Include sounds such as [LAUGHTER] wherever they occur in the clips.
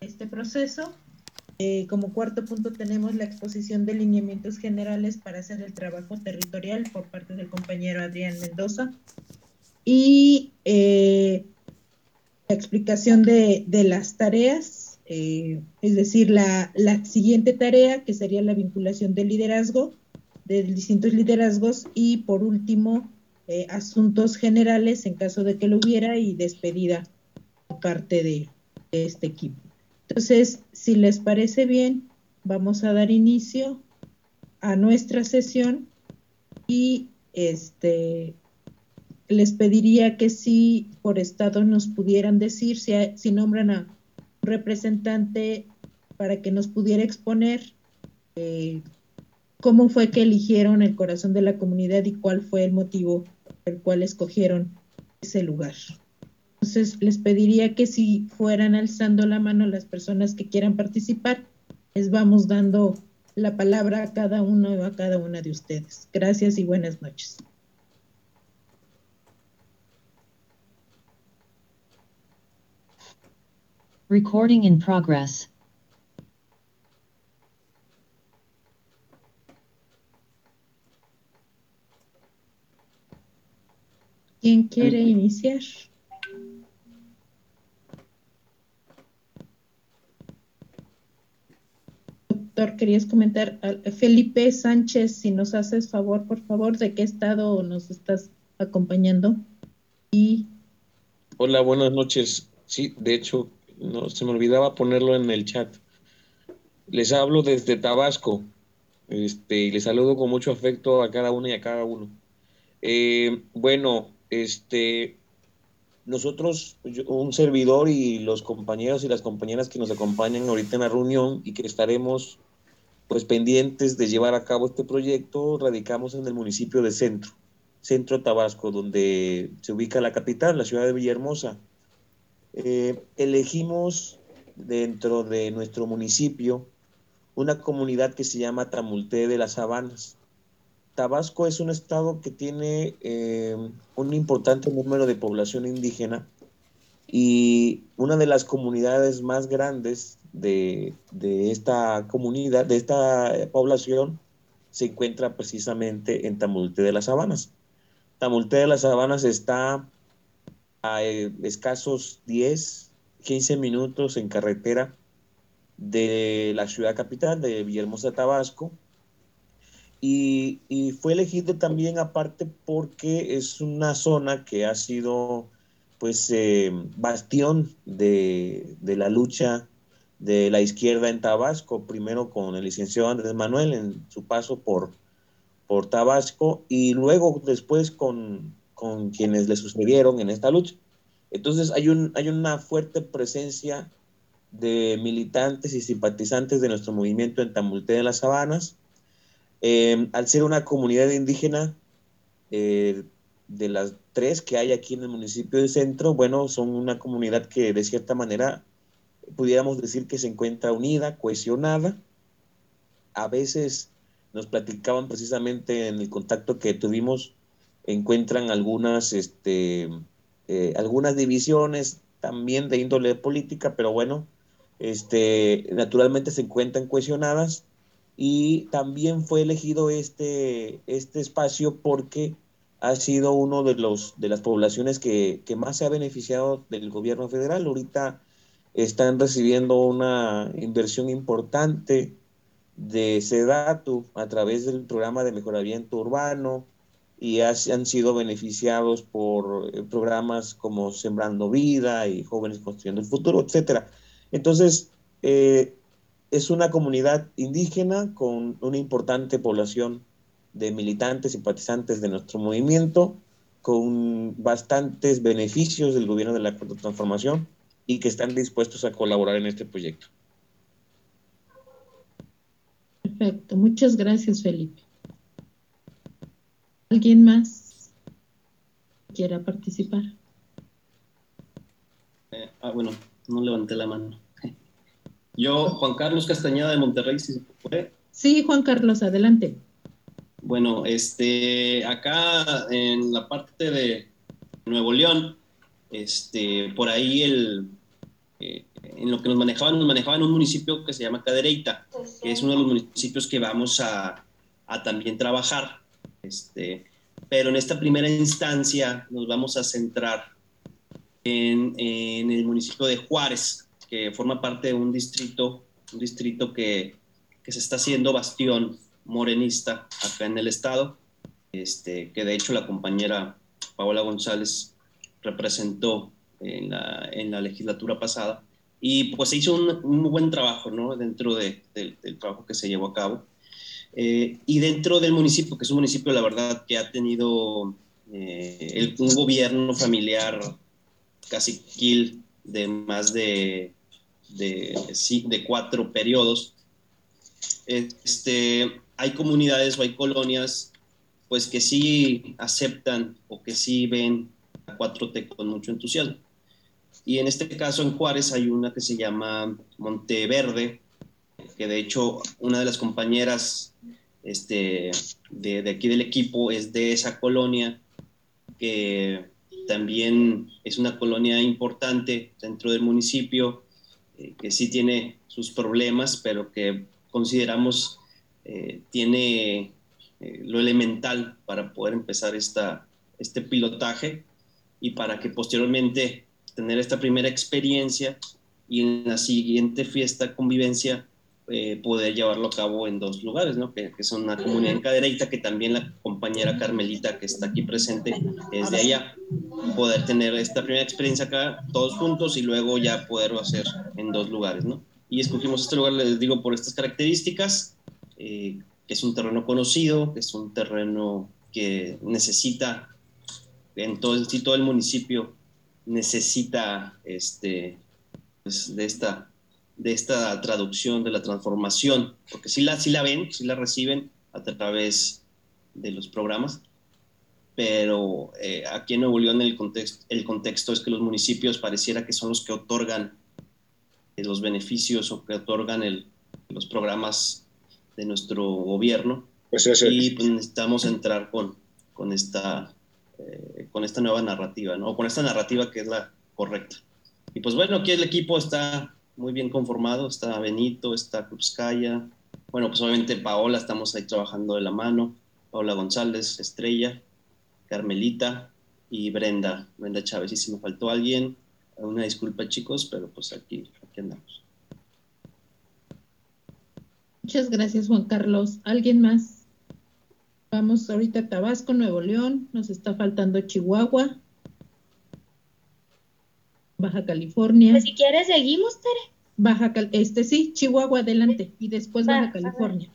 este proceso. Eh, como cuarto punto tenemos la exposición de lineamientos generales para hacer el trabajo territorial por parte del compañero Adrián Mendoza y eh, la explicación de, las tareas, eh, es decir, la, la, siguiente tarea que sería la vinculación del liderazgo, de distintos liderazgos y por último asuntos generales en caso de que lo hubiera y despedida por parte de este equipo. Entonces, si les parece bien, vamos a dar inicio a nuestra sesión y este les pediría que si por estado nos pudieran decir si, si nombran a un representante para que nos pudiera exponer eh, cómo fue que eligieron el corazón de la comunidad y cuál fue el motivo por el cual escogieron ese lugar. Entonces, les pediría que si fueran alzando la mano las personas que quieran participar, les vamos dando la palabra a cada uno o a cada una de ustedes. Gracias y buenas noches. Recording in progress. ¿Quién quiere iniciar? Querías comentar, Felipe Sánchez, si nos haces favor, por favor, de qué estado nos estás acompañando. Y... Hola, buenas noches. Sí, de hecho, no se me olvidaba ponerlo en el chat. Les hablo desde Tabasco. Este, y les saludo con mucho afecto a cada uno y a cada uno. Eh, bueno, este, nosotros, un servidor y los compañeros y las compañeras que nos acompañan ahorita en la reunión y que estaremos pues pendientes de llevar a cabo este proyecto, radicamos en el municipio de Centro, Centro Tabasco, donde se ubica la capital, la ciudad de Villahermosa. Eh, elegimos dentro de nuestro municipio una comunidad que se llama Tamulté de las Sabanas. Tabasco es un estado que tiene eh, un importante número de población indígena y una de las comunidades más grandes de, esta comunidad, de esta población, se encuentra precisamente en Tamulte de las Sabanas. Tamulte de las Sabanas está a eh, escasos 10, 15 minutos en carretera de la ciudad capital de Villahermosa, Tabasco. Y, fue elegido también aparte porque es una zona que ha sido pues eh, bastión de la lucha de la izquierda en Tabasco, primero con el licenciado Andrés Manuel en su paso por, por Tabasco y luego después con, con quienes le sucedieron en esta lucha. Entonces hay, un, hay una fuerte presencia de militantes y simpatizantes de nuestro movimiento en Tamulte de las Sabanas. Eh, al ser una comunidad indígena, eh, de las tres que hay aquí en el municipio de Centro, bueno, son una comunidad que de cierta manera pudiéramos decir que se encuentra unida, cohesionada. A veces nos platicaban precisamente en el contacto que tuvimos, encuentran algunas, este, eh, algunas divisiones también de índole política, pero bueno, este, naturalmente se encuentran cohesionadas y también fue elegido este, este espacio porque ha sido uno de los de las poblaciones que, que más se ha beneficiado del gobierno federal. Ahorita están recibiendo una inversión importante de SEDATU a través del programa de mejoramiento urbano y han sido beneficiados por eh, programas como Sembrando Vida y Jóvenes Construyendo el Futuro, etcétera. Entonces, eh, es una comunidad indígena con una importante población de militantes, simpatizantes de nuestro movimiento, con bastantes beneficios del gobierno de la transformación y que están dispuestos a colaborar en este proyecto. Perfecto, muchas gracias Felipe. ¿Alguien más quiera participar? Eh, ah, bueno, no levanté la mano. [LAUGHS] Yo, Juan Carlos Castañeda de Monterrey, si se puede. Sí, Juan Carlos, adelante. Bueno, este, acá en la parte de Nuevo León, este, por ahí el, eh, en lo que nos manejaban, nos manejaban un municipio que se llama Cadereyta, que es uno de los municipios que vamos a, a también trabajar. Este, pero en esta primera instancia nos vamos a centrar en, en, el municipio de Juárez, que forma parte de un distrito, un distrito que, que se está haciendo bastión morenista acá en el estado, este, que de hecho la compañera Paola González representó en la, en la legislatura pasada. Y pues se hizo un, un buen trabajo ¿no? dentro de, de, del trabajo que se llevó a cabo. Eh, y dentro del municipio, que es un municipio, la verdad, que ha tenido eh, el, un gobierno familiar casi kill de más de, de, de cuatro periodos, este, hay comunidades o hay colonias pues que sí aceptan o que sí ven a 4T con mucho entusiasmo. Y en este caso en Juárez hay una que se llama Monteverde, que de hecho una de las compañeras este, de, de, aquí del equipo es de esa colonia, que también es una colonia importante dentro del municipio, eh, que sí tiene sus problemas, pero que consideramos eh, tiene eh, lo elemental para poder empezar esta, este pilotaje y para que posteriormente tener esta primera experiencia y en la siguiente fiesta convivencia eh, poder llevarlo a cabo en dos lugares, ¿no? que, que son una comunidad en Cadereyta, que también la compañera Carmelita que está aquí presente es de allá, poder tener esta primera experiencia acá todos juntos y luego ya poderlo hacer en dos lugares. ¿no? Y escogimos este lugar, les digo, por estas características, eh, que es un terreno conocido, que es un terreno que necesita, en todo, sí, todo el municipio necesita este, pues, de esta de esta traducción, de la transformación, porque sí la, sí la ven, sí la reciben a través de los programas, pero eh, aquí en Nuevo León el contexto, el contexto es que los municipios pareciera que son los que otorgan eh, los beneficios o que otorgan el, los programas de nuestro gobierno. Pues. Y pues, necesitamos entrar con, con, esta, eh, con esta nueva narrativa, ¿no? Con esta narrativa que es la correcta. Y pues bueno, aquí el equipo está muy bien conformado. Está Benito, está Krupskaya. Bueno, pues obviamente Paola, estamos ahí trabajando de la mano. Paola González, Estrella, Carmelita y Brenda, Brenda Chávez. Y si me faltó alguien, una disculpa chicos, pero pues aquí, aquí andamos. Muchas gracias Juan Carlos. ¿Alguien más? Vamos ahorita a Tabasco, Nuevo León, nos está faltando Chihuahua, Baja California. Pues si quieres seguimos, Tere. Baja Cal este sí, Chihuahua adelante y después Baja California.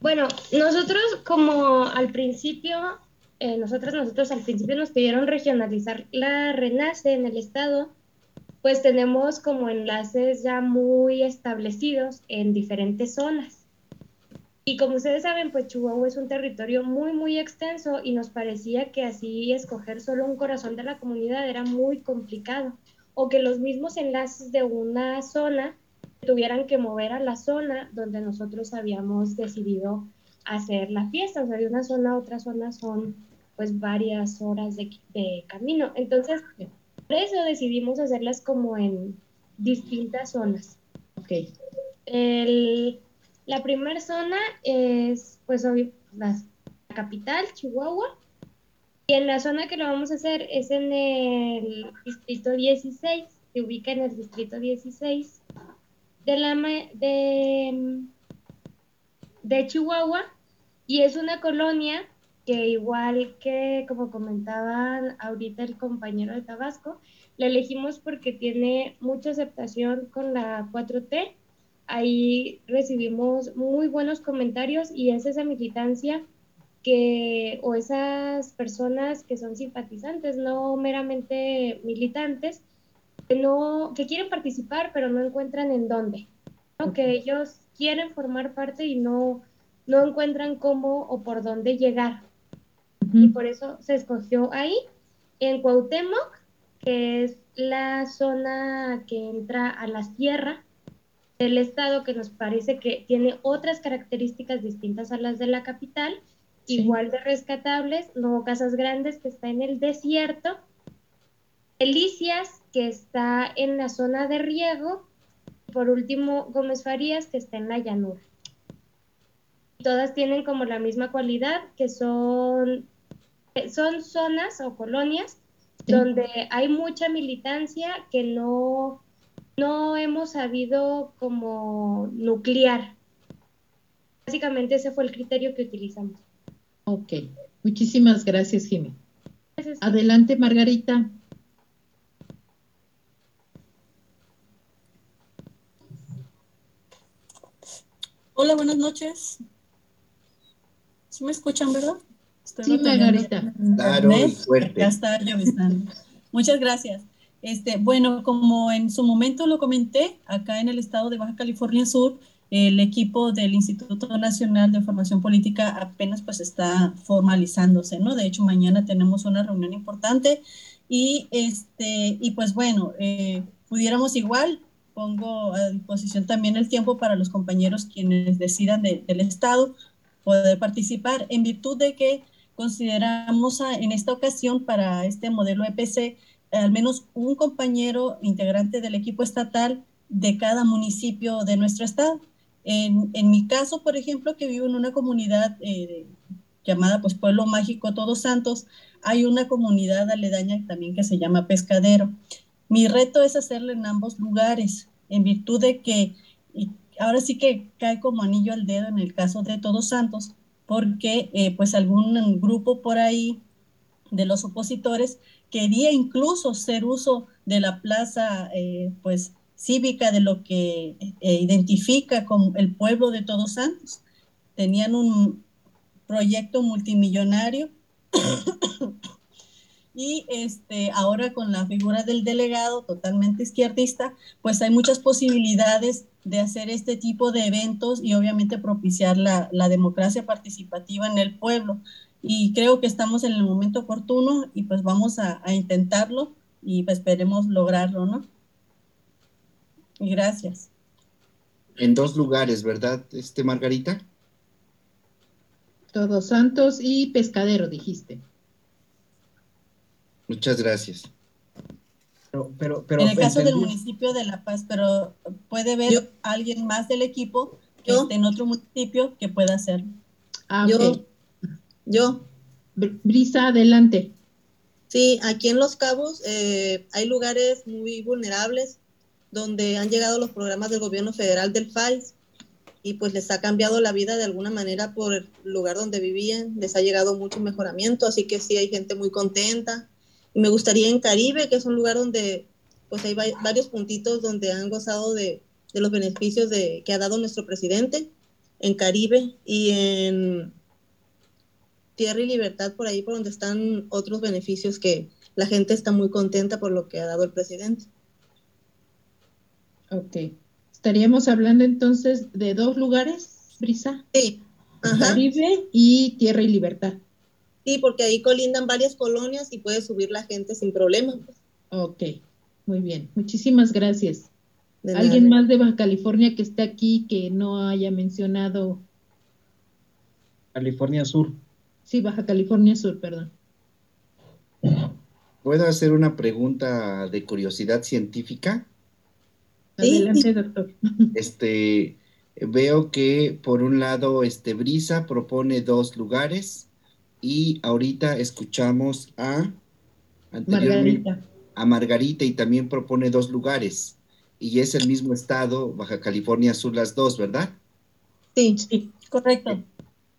Bueno, nosotros como al principio, eh, nosotros, nosotros al principio nos pidieron regionalizar la RENACE en el estado, pues tenemos como enlaces ya muy establecidos en diferentes zonas. Y como ustedes saben, pues Chihuahua es un territorio muy, muy extenso y nos parecía que así escoger solo un corazón de la comunidad era muy complicado. O que los mismos enlaces de una zona tuvieran que mover a la zona donde nosotros habíamos decidido hacer la fiesta. O sea, de una zona a otra zona son pues varias horas de, de camino. Entonces, por eso decidimos hacerlas como en distintas zonas. Ok. El, la primera zona es, pues, hoy, la capital, Chihuahua. Y en la zona que lo vamos a hacer es en el distrito 16, se ubica en el distrito 16 de, la, de, de Chihuahua. Y es una colonia que igual que como comentaba ahorita el compañero de Tabasco, la elegimos porque tiene mucha aceptación con la 4T ahí recibimos muy buenos comentarios y es esa militancia que, o esas personas que son simpatizantes, no meramente militantes, que, no, que quieren participar pero no encuentran en dónde, ¿no? que ellos quieren formar parte y no, no encuentran cómo o por dónde llegar. Uh -huh. Y por eso se escogió ahí, en Cuauhtémoc, que es la zona que entra a la sierra, del estado que nos parece que tiene otras características distintas a las de la capital, sí. igual de rescatables, Nuevo Casas Grandes que está en el desierto, Delicias que está en la zona de riego. Por último, Gómez Farías, que está en la llanura. Todas tienen como la misma cualidad, que son, son zonas o colonias donde hay mucha militancia que no, no hemos sabido como nuclear. Básicamente ese fue el criterio que utilizamos. Ok, muchísimas gracias, Jimmy. Adelante, Margarita. Hola, buenas noches. ¿Sí me escuchan, verdad? Estoy sí, Margarita. Claro, fuerte. Ya está llovizando. Muchas gracias. Este, bueno, como en su momento lo comenté, acá en el estado de Baja California Sur, el equipo del Instituto Nacional de Formación Política apenas pues está formalizándose, ¿no? De hecho, mañana tenemos una reunión importante y, este, y pues bueno, eh, pudiéramos igual, pongo a disposición también el tiempo para los compañeros quienes decidan del Estado poder participar en virtud de que consideramos en esta ocasión para este modelo EPC al menos un compañero integrante del equipo estatal de cada municipio de nuestro estado. En, en mi caso, por ejemplo, que vivo en una comunidad eh, llamada pues Pueblo Mágico Todos Santos, hay una comunidad aledaña también que se llama Pescadero. Mi reto es hacerlo en ambos lugares, en virtud de que, y ahora sí que cae como anillo al dedo en el caso de Todos Santos, porque eh, pues algún grupo por ahí de los opositores quería incluso hacer uso de la plaza eh, pues cívica de lo que eh, identifica como el pueblo de Todos Santos. Tenían un proyecto multimillonario [COUGHS] y este, ahora con la figura del delegado totalmente izquierdista, pues hay muchas posibilidades de hacer este tipo de eventos y obviamente propiciar la democracia participativa en el pueblo. Y creo que estamos en el momento oportuno y pues vamos a, a intentarlo y pues esperemos lograrlo, ¿no? Y gracias. En dos lugares, ¿verdad, este Margarita? Todos Santos y Pescadero, dijiste. Muchas gracias. Pero, pero, pero en el caso del municipio de La Paz, pero puede ver alguien más del equipo que esté en otro municipio que pueda hacerlo. Ah, yo, yo. Brisa, adelante. Sí, aquí en Los Cabos eh, hay lugares muy vulnerables donde han llegado los programas del gobierno federal del FAIS y pues les ha cambiado la vida de alguna manera por el lugar donde vivían, les ha llegado mucho mejoramiento, así que sí hay gente muy contenta. Y me gustaría en Caribe, que es un lugar donde pues hay varios puntitos donde han gozado de, de los beneficios de, que ha dado nuestro presidente, en Caribe y en Tierra y Libertad, por ahí por donde están otros beneficios que la gente está muy contenta por lo que ha dado el presidente. Ok. Estaríamos hablando entonces de dos lugares, Brisa. Sí. Caribe y Tierra y Libertad. Sí, porque ahí colindan varias colonias y puede subir la gente sin problema. Ok, muy bien. Muchísimas gracias. ¿Alguien más de Baja California que esté aquí que no haya mencionado? California Sur. Sí, Baja California Sur, perdón. ¿Puedo hacer una pregunta de curiosidad científica? Adelante, doctor. Este, veo que por un lado, este Brisa propone dos lugares y ahorita escuchamos a Margarita. a Margarita y también propone dos lugares y es el mismo estado, Baja California Sur, las dos, ¿verdad? Sí, sí, correcto.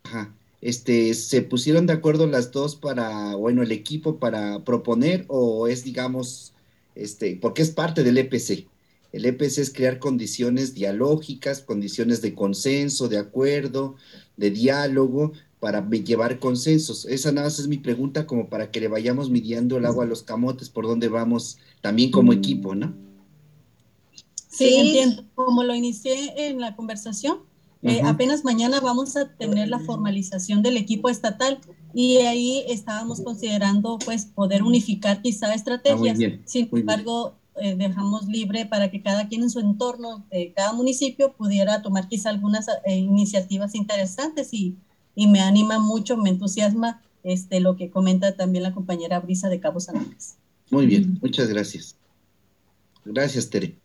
Ajá. Este, ¿se pusieron de acuerdo las dos para, bueno, el equipo para proponer o es, digamos, este, porque es parte del EPC? El EPC es crear condiciones dialógicas, condiciones de consenso, de acuerdo, de diálogo, para llevar consensos. Esa nada más es mi pregunta como para que le vayamos midiendo el agua a los camotes por dónde vamos también como equipo, ¿no? Sí, entiendo. Como lo inicié en la conversación, eh, apenas mañana vamos a tener la formalización del equipo estatal y ahí estábamos considerando pues poder unificar quizá estrategias. Ah, Sin embargo, eh, dejamos libre para que cada quien en su entorno de cada municipio pudiera tomar quizá algunas eh, iniciativas interesantes y, y, me anima mucho, me entusiasma este, lo que comenta también la compañera Brisa de Cabo San Lucas. Muy bien, muchas gracias. Gracias, Tere.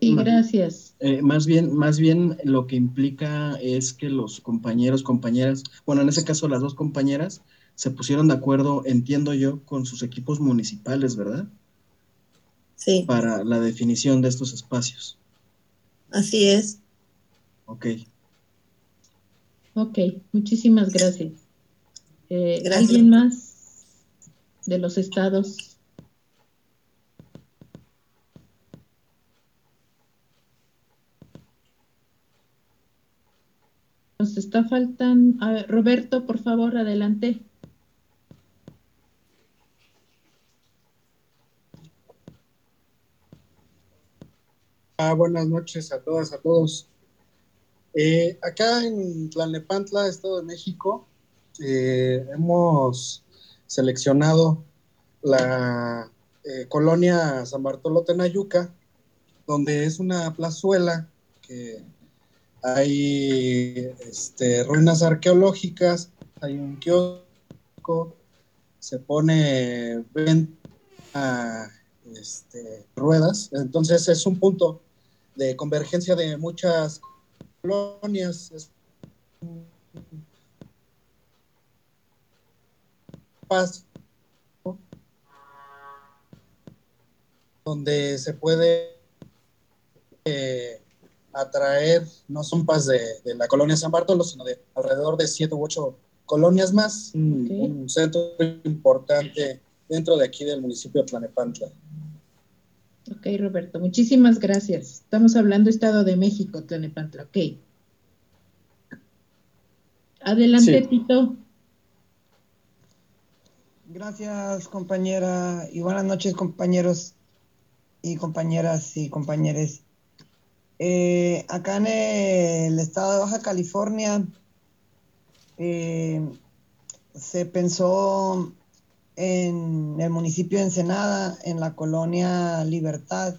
Sí, gracias. Eh, más bien, más bien lo que implica es que los compañeros, compañeras, bueno, en ese caso las dos compañeras, se pusieron de acuerdo, entiendo yo, con sus equipos municipales, ¿verdad? Sí, Para la definición de estos espacios. así es. Ok. Ok, muchísimas gracias. Eh, Gracias. ¿Alguien más de los estados? Nos está faltando. A ver, Roberto, por favor, adelante. Ah, buenas noches a todas, a todos. Eh, acá en Tlalnepantla, Estado de México, eh, hemos seleccionado la eh, colonia San Bartolo Tenayuca, donde es una plazuela que hay este, ruinas arqueológicas, hay un kiosco, se pone venta este, ruedas, entonces es un punto de convergencia de muchas colonias. Es un paso donde se puede eh, atraer, no son pas de, de la colonia San Bartolo, sino de alrededor de siete u ocho colonias más, un, Ok. un centro importante dentro de aquí del municipio de Tlanepantla. Ok, Roberto, muchísimas gracias. Estamos hablando Estado de México, Tlanepantla. Ok. Adelante, Sí. Tito. Gracias, compañera, y buenas noches, compañeros y compañeras y compañeros. Eh, acá en el estado de Baja California eh, se pensó en el municipio de Ensenada, en la colonia Libertad,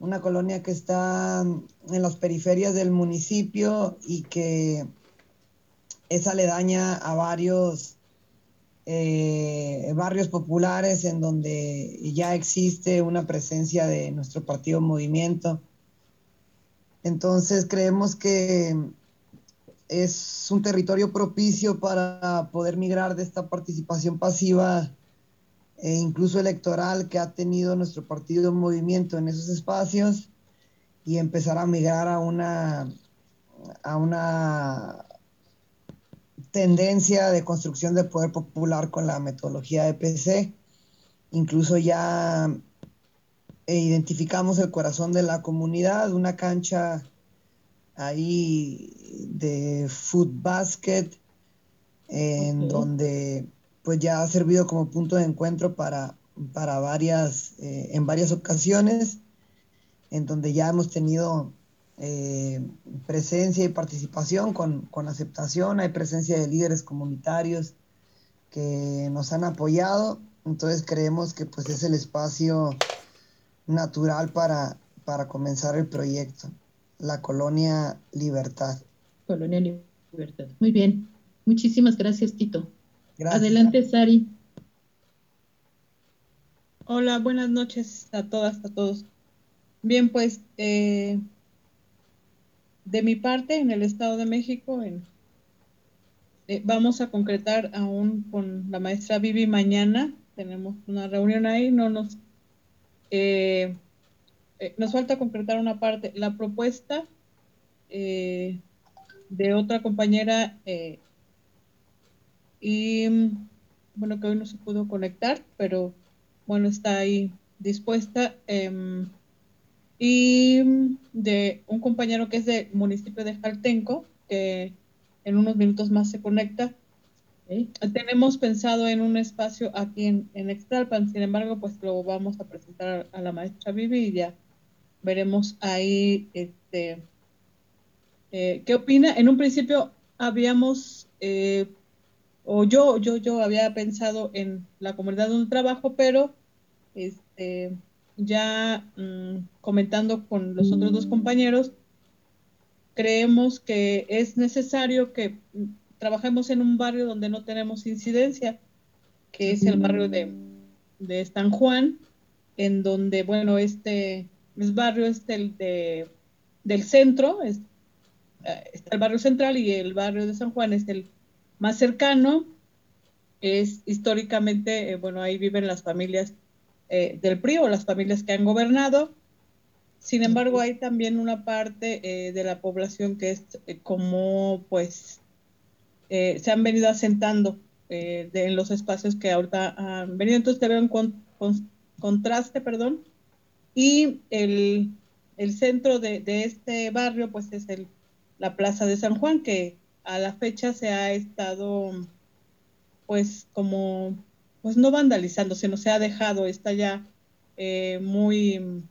una colonia que está en las periferias del municipio y que es aledaña a varios eh, barrios populares en donde ya existe una presencia de nuestro partido Movimiento. Entonces creemos que es un territorio propicio para poder migrar de esta participación pasiva e incluso electoral que ha tenido nuestro partido Movimiento en esos espacios y empezar a migrar a una a una tendencia de construcción de poder popular con la metodología de PC. Incluso ya eh, identificamos el corazón de la comunidad, una cancha ahí de foot basket, en donde pues ya ha servido como punto de encuentro para, para varias, eh, en varias ocasiones, en donde ya hemos tenido eh, presencia y participación con, con aceptación, hay presencia de líderes comunitarios que nos han apoyado, entonces creemos que pues es el espacio natural para, para comenzar el proyecto, la colonia Libertad. Colonia Libertad. Muy bien. Muchísimas gracias, Tito. Gracias. Adelante, Sari. Hola, buenas noches a todas, a todos. Bien, pues eh, de mi parte, en el Estado de México, en- eh, vamos a concretar aún con la maestra Vivi mañana. Tenemos una reunión ahí, no nos eh, eh, nos falta concretar una parte. La propuesta eh, de otra compañera y mm, bueno, que hoy no se pudo conectar, pero bueno, está ahí dispuesta. em, y mm, de un compañero que es del municipio de Jaltenco, que en unos minutos más se conecta. Tenemos pensado en un espacio aquí en, en Extralpan, sin embargo, pues lo vamos a presentar a la maestra Vivi y ya veremos ahí este, eh, qué opina. En un principio habíamos, eh, o yo, yo, yo había pensado en la comunidad donde trabajo, pero este, ya mm, comentando con los otros dos compañeros, creemos que es necesario que mm, trabajemos en un barrio donde no tenemos incidencia, que es el barrio de, de San Juan, en donde, bueno, este, es barrio es el de, del centro, es, eh, está el barrio central y el barrio de San Juan es el más cercano. Es históricamente, eh, bueno, ahí viven las familias eh, del PRI o las familias que han gobernado. Sin embargo, hay también una parte de la población que es como, pues, se han venido asentando en los espacios que ahorita han venido. Entonces, te veo en con, contraste, perdón, y el, centro de, este barrio, pues es el, la Plaza de San Juan, que a la fecha se ha estado, pues como, pues no vandalizando, sino se ha dejado, está ya eh, muy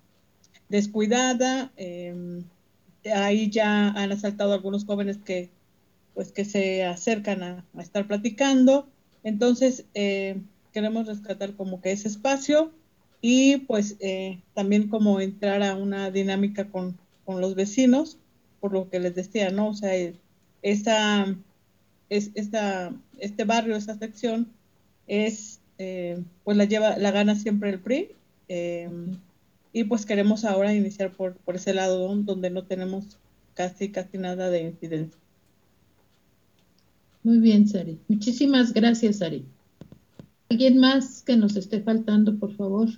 descuidada. Em, ahí ya han asaltado algunos jóvenes que, pues que se acercan a, estar platicando. Entonces, eh, queremos rescatar como que ese espacio y pues eh, también como entrar a una dinámica con, los vecinos, por lo que les decía, ¿no? O sea, esa, es, esta, este barrio, esa sección es, eh, pues la lleva, la gana siempre el PRI em, y pues queremos ahora iniciar por, por ese lado donde no tenemos casi, casi nada de incidencia. Muy bien, Sari. Muchísimas gracias, Sari. ¿Alguien más que nos esté faltando, por favor?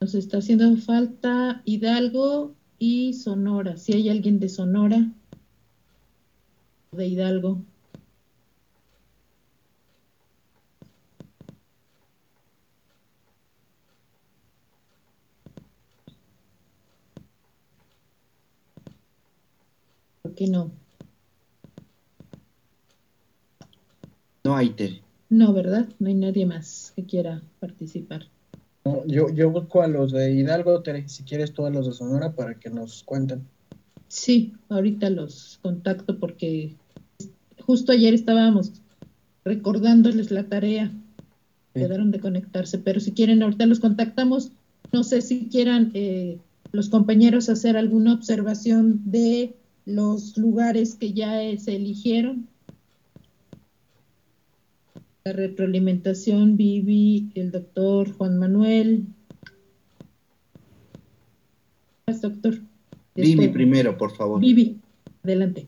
Nos está haciendo falta Hidalgo y Sonora. Si hay alguien de Sonora, de Hidalgo. ¿Por no? No hay Tere. No, ¿verdad? No hay nadie más que quiera participar yo, yo busco a los de Hidalgo, si quieres todos los de Sonora para que nos cuenten. Sí, ahorita los contacto porque justo ayer estábamos recordándoles la tarea. Quedaron de conectarse, pero si quieren, ahorita los contactamos. No sé si quieran eh, los compañeros hacer alguna observación de los lugares que ya se eligieron la retroalimentación, Vivi, el doctor Juan Manuel. Doctor. Vivi primero, por favor. Vivi, adelante.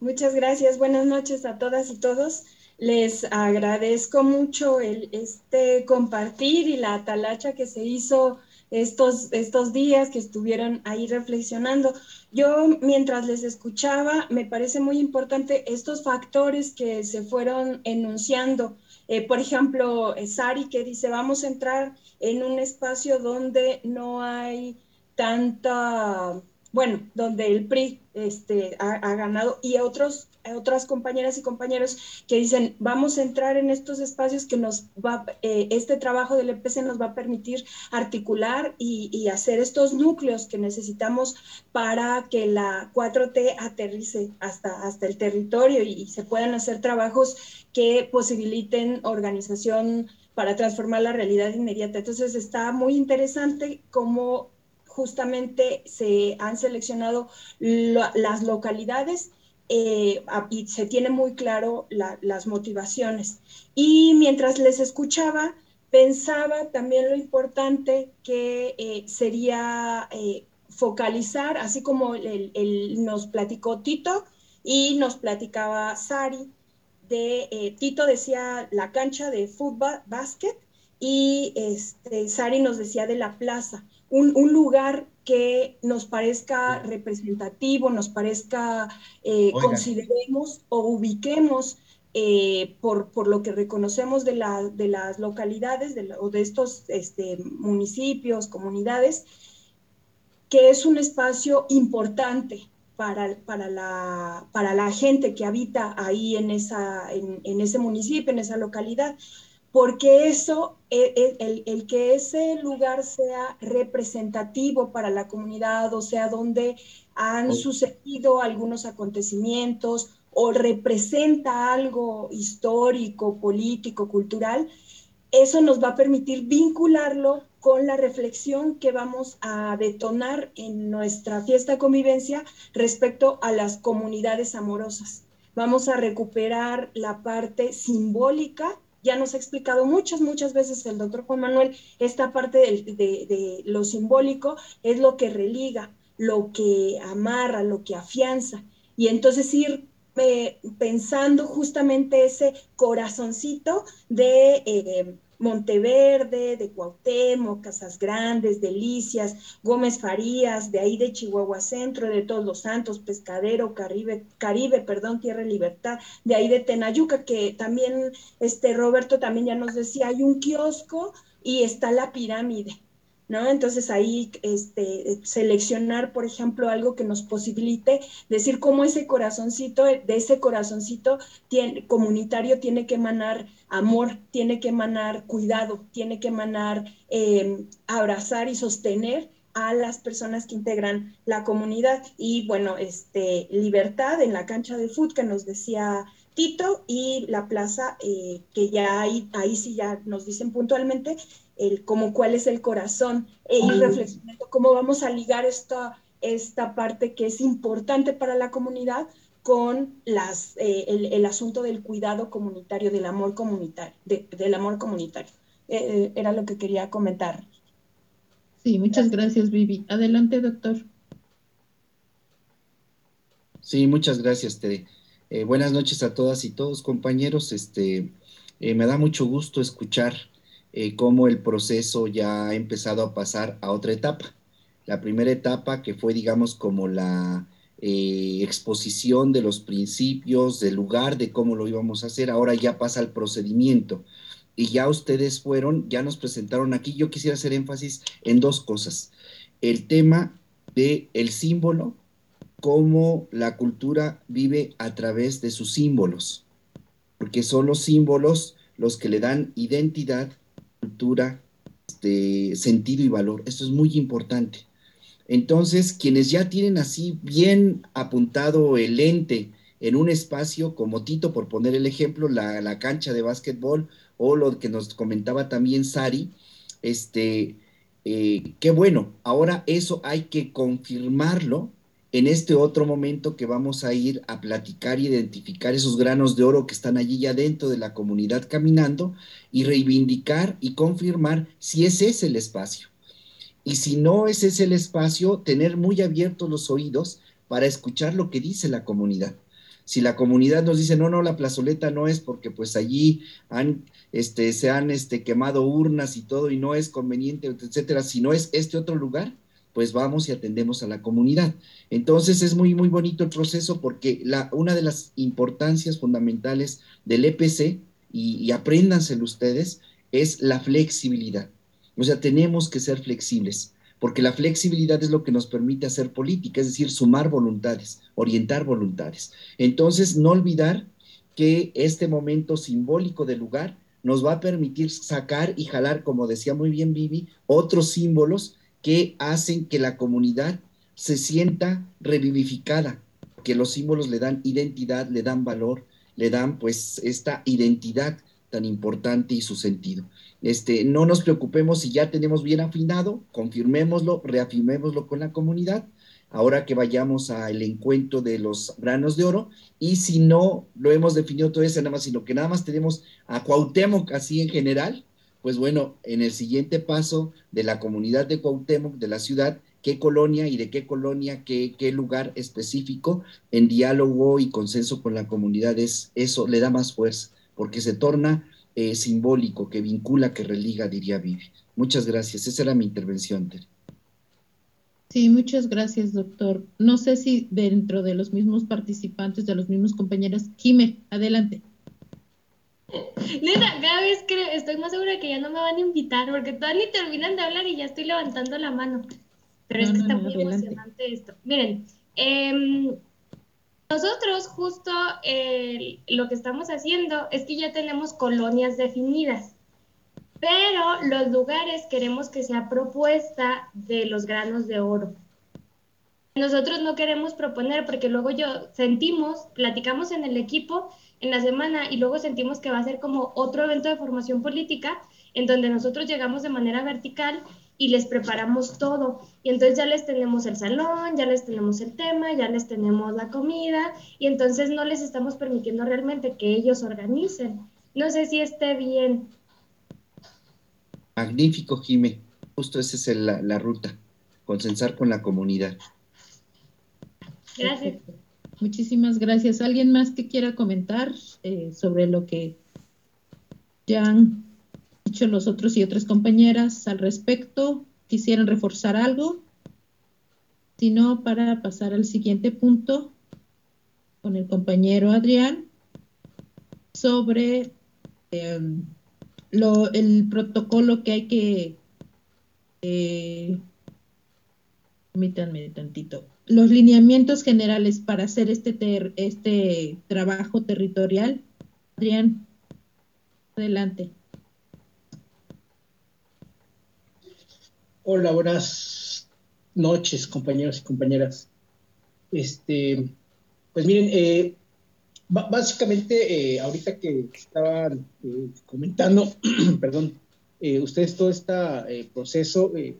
Muchas gracias. Buenas noches a todas y todos. Les agradezco mucho el, este compartir y la atalacha que se hizo estos, estos días que estuvieron ahí reflexionando. Yo, mientras les escuchaba, me parece muy importante estos factores que se fueron enunciando. Eh, por ejemplo, Sari que dice, vamos a entrar en un espacio donde no hay tanta bueno, donde el PRI este, ha, ganado y otros, otras compañeras y compañeros que dicen, vamos a entrar en estos espacios que nos va, eh, este trabajo del EPC nos va a permitir articular y, y, hacer estos núcleos que necesitamos para que la 4T aterrice hasta, hasta el territorio y, y se puedan hacer trabajos que posibiliten organización para transformar la realidad inmediata. Entonces está muy interesante cómo justamente se han seleccionado las localidades eh, y se tiene muy claro las motivaciones. Y mientras les escuchaba, pensaba también lo importante que eh, sería eh, focalizar, así como nos platicó Tito y nos platicaba Sari, de Tito decía la cancha de fútbol, básquet, y este, Sari nos decía de la plaza un, lugar que nos parezca representativo, nos parezca, eh, consideremos o ubiquemos eh, por, por, lo que reconocemos de, la, de las localidades de o de estos este, municipios, comunidades, que es un espacio importante para, para, la, para la gente que habita ahí en, esa, en, en ese municipio, en esa localidad porque eso, e, e, el, que ese lugar sea representativo para la comunidad, o sea, donde han sucedido algunos acontecimientos o representa algo histórico, político, cultural, eso nos va a permitir vincularlo con la reflexión que vamos a detonar en nuestra fiesta convivencia respecto a las comunidades amorosas. Vamos a recuperar la parte simbólica ya nos ha explicado muchas, muchas veces el doctor Juan Manuel, esta parte de, de, lo simbólico es lo que religa, lo que amarra, lo que afianza. Y entonces ir eh, pensando justamente ese corazoncito de... Eh, Monteverde, de Cuauhtémoc, Casas Grandes, Delicias, Gómez Farías, de ahí de Chihuahua Centro, de Todos los Santos, Pescadero, Caribe, Caribe, perdón, Tierra Libertad, de ahí de Tenayuca, que también este Roberto también ya nos decía, hay un kiosco y está la pirámide. ¿No? Entonces ahí este, seleccionar, por ejemplo, algo que nos posibilite decir cómo ese corazoncito, de ese corazoncito comunitario tiene que emanar amor, tiene que emanar cuidado, tiene que emanar em, abrazar y sostener a las personas que integran la comunidad. Y bueno, este, libertad en la cancha de fútbol que nos decía Tito y la plaza, eh, que ya ahí, ahí sí ya nos dicen puntualmente, el como cuál es el corazón e ir reflexionando cómo vamos a ligar esta, esta parte que es importante para la comunidad con las, eh, el, asunto del cuidado comunitario, del amor comunitario, del amor comunitario. Eh, eh, era lo que quería comentar. Sí, muchas gracias, Vivi. Adelante, doctor. Sí, muchas gracias, Tere. buenas noches a todas y todos, compañeros. Este, me da mucho gusto escuchar eh, cómo el proceso ya ha empezado a pasar a otra etapa. La primera etapa que fue, digamos, como la eh, exposición de los principios, del lugar, de cómo lo íbamos a hacer, ahora ya pasa al procedimiento. Y ya ustedes fueron, ya nos presentaron aquí. Yo quisiera hacer énfasis en dos cosas. El tema del el símbolo, cómo la cultura vive a través de sus símbolos, porque son los símbolos los que le dan identidad cultura, este, sentido y valor. Esto es muy importante. Entonces, quienes ya tienen así bien apuntado el ente en un espacio, como Tito, por poner el ejemplo, la, cancha de básquetbol, o lo que nos comentaba también Sari, este, eh, qué bueno, ahora eso hay que confirmarlo en este otro momento que vamos a ir a platicar y identificar esos granos de oro que están allí ya dentro de la comunidad caminando y reivindicar y confirmar si ese es el espacio. Y si no ese es el espacio, tener muy abiertos los oídos para escuchar lo que dice la comunidad. Si la comunidad nos dice, no, no, la plazoleta no es porque pues allí han, este, se han este, quemado urnas y todo y no es conveniente, etcétera, si no es este otro lugar, pues vamos y atendemos a la comunidad. Entonces es muy, muy bonito el proceso porque la, una de las importancias fundamentales del EPC, y, y apréndanselo ustedes, es la flexibilidad. O sea, tenemos que ser flexibles, porque la flexibilidad es lo que nos permite hacer política, es decir, sumar voluntades, orientar voluntades. Entonces, no olvidar que este momento simbólico del lugar nos va a permitir sacar y jalar, como decía muy bien Vivi, otros símbolos que hacen que la comunidad se sienta revivificada, que los símbolos le dan identidad, le dan valor, le dan pues esta identidad tan importante y su sentido. Este, no nos preocupemos si ya tenemos bien afinado, confirmémoslo, reafirmémoslo con la comunidad, ahora que vayamos al encuentro de los granos de oro, y si no lo hemos definido todo eso nada más, sino que nada más tenemos a Cuauhtémoc así en general, pues bueno, en el siguiente paso de la comunidad de Cuauhtémoc, de la ciudad, qué colonia y de qué colonia, qué, qué lugar específico, en diálogo y consenso con la comunidad, es, eso le da más fuerza, porque se torna eh, simbólico, que vincula, que religa, diría Vivi. Muchas gracias. Esa era mi intervención, Tere. Sí, muchas gracias, doctor. No sé si dentro de los mismos participantes, de los mismos compañeros, Jime, adelante. Neta, cada vez que estoy más segura que ya no me van a invitar, porque todas ni terminan de hablar y ya estoy levantando la mano. Pero es que está muy emocionante esto. Miren, em, nosotros justo lo que estamos haciendo es que ya tenemos colonias definidas, pero los lugares queremos que sea propuesta de los granos de oro. Nosotros no queremos proponer porque luego yo sentimos, platicamos en el equipo en la semana y luego sentimos que va a ser como otro evento de formación política en donde nosotros llegamos de manera vertical y les preparamos todo. Y entonces ya les tenemos el salón, ya les tenemos el tema, ya les tenemos la comida y entonces no les estamos permitiendo realmente que ellos organicen. No sé si esté bien. Magnífico, Jime. Justo esa es el- la, la ruta, consensar con la comunidad. Gracias. Muchísimas gracias. ¿Alguien más que quiera comentar eh, sobre lo que ya han dicho los otros y otras compañeras al respecto? ¿Quisieran reforzar algo? Si no, para pasar al siguiente punto con el compañero Adrián sobre eh, lo, el protocolo que hay que... eh, permítanme tantito. Los lineamientos generales para hacer este, ter- este trabajo territorial. Adrián, adelante. Hola, buenas noches, compañeros y compañeras. Este, pues miren, eh, básicamente, eh, ahorita que estaban eh, comentando, [CLEARS THROAT] perdón, eh, ustedes todo este proceso, eh,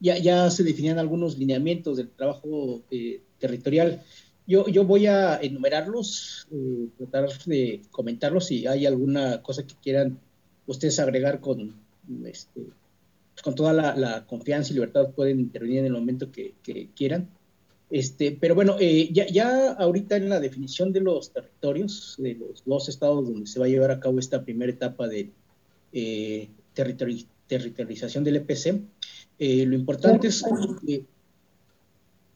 ya, ya se definían algunos lineamientos del trabajo eh, territorial. Yo, yo voy a enumerarlos, eh, tratar de comentarlos si hay alguna cosa que quieran ustedes agregar con, este, con toda la, la confianza y libertad pueden intervenir en el momento que, que quieran. Este, pero bueno, eh, ya, ya ahorita en la definición de los territorios, de los dos estados donde se va a llevar a cabo esta primera etapa de eh, territori- territorialización del EPC, eh, lo importante es, eh,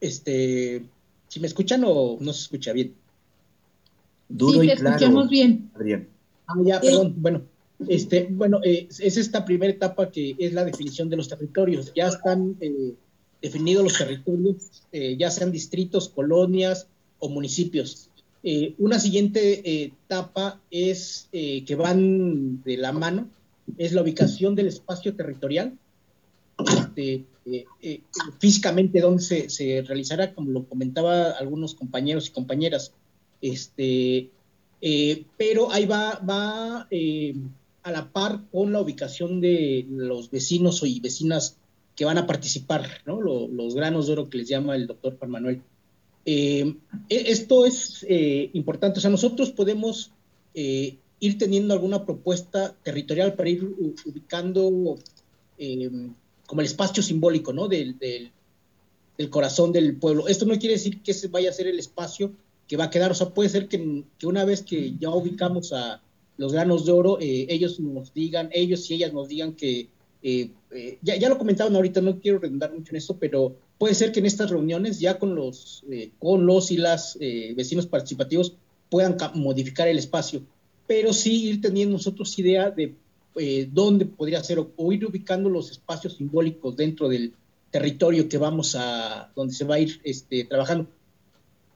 este, si me escuchan o no se escucha bien. Duro sí, y claro, escuchamos bien. Adrián. Ah, ya, perdón. Bueno, este, bueno, eh, es esta primera etapa que es la definición de los territorios. Ya están eh, definidos los territorios, eh, ya sean distritos, colonias o municipios. Eh, una siguiente eh, etapa es eh, que van de la mano, es la ubicación del espacio territorial, este, eh, eh, físicamente donde se, realizará, como lo comentaba algunos compañeros y compañeras. Este, eh, pero ahí va, va a la par con la ubicación de los vecinos y vecinas que van a participar, ¿no? Lo- los granos de oro que les llama el doctor Juan Manuel. E- esto es importante, o sea, nosotros podemos ir teniendo alguna propuesta territorial para ir ubicando como el espacio simbólico, ¿no? Del, del, corazón del pueblo. Esto no quiere decir que ese vaya a ser el espacio que va a quedar, o sea, puede ser que, que una vez que ya ubicamos a los granos de oro, eh, ellos nos digan, ellos y ellas nos digan que, eh, eh, ya, ya lo comentaban ahorita, no quiero redundar mucho en esto, pero puede ser que en estas reuniones ya con los, con los y las vecinos participativos puedan ca- modificar el espacio, pero sí ir teniendo nosotros idea de eh, dónde podría ser o, ir ubicando los espacios simbólicos dentro del territorio que vamos a, donde se va a ir este, trabajando.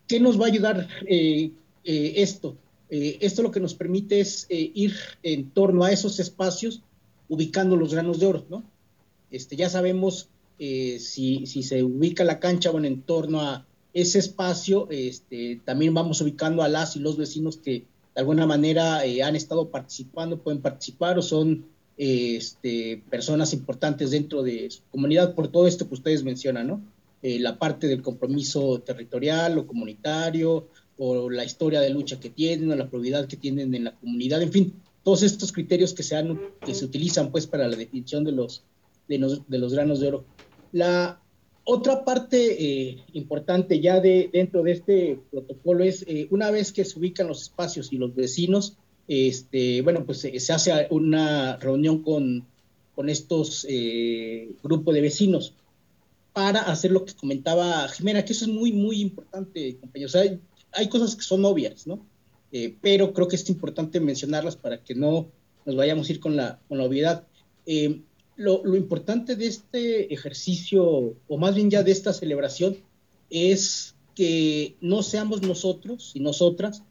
¿Qué nos va a ayudar eh, eh, esto? Eh, esto lo que nos permite es ir en torno a esos espacios ubicando los granos de oro, ¿no? Este, ya sabemos si, si se ubica la cancha bueno, en torno a ese espacio, este, también vamos ubicando a las y los vecinos que de alguna manera eh, han estado participando, pueden participar o son eh, este, personas importantes dentro de su comunidad por todo esto que ustedes mencionan, ¿no? Eh, la parte del compromiso territorial o comunitario, o la historia de lucha que tienen, o la probidad que tienen en la comunidad, en fin, todos estos criterios que se, han, que se utilizan pues para la definición de los, de los, de los granos de oro. La otra parte eh, importante ya de, dentro de este protocolo es, eh, una vez que se ubican los espacios y los vecinos, este, bueno, pues se, se hace una reunión con, con estos eh, grupos de vecinos para hacer lo que comentaba Jimena, que eso es muy, muy importante, compañeros. O sea, hay, hay cosas que son obvias, ¿no? Eh, pero creo que es importante mencionarlas para que no nos vayamos a ir con la, con la obviedad. Eh, lo, importante de este ejercicio, o más bien ya de esta celebración, es que no seamos nosotros y nosotras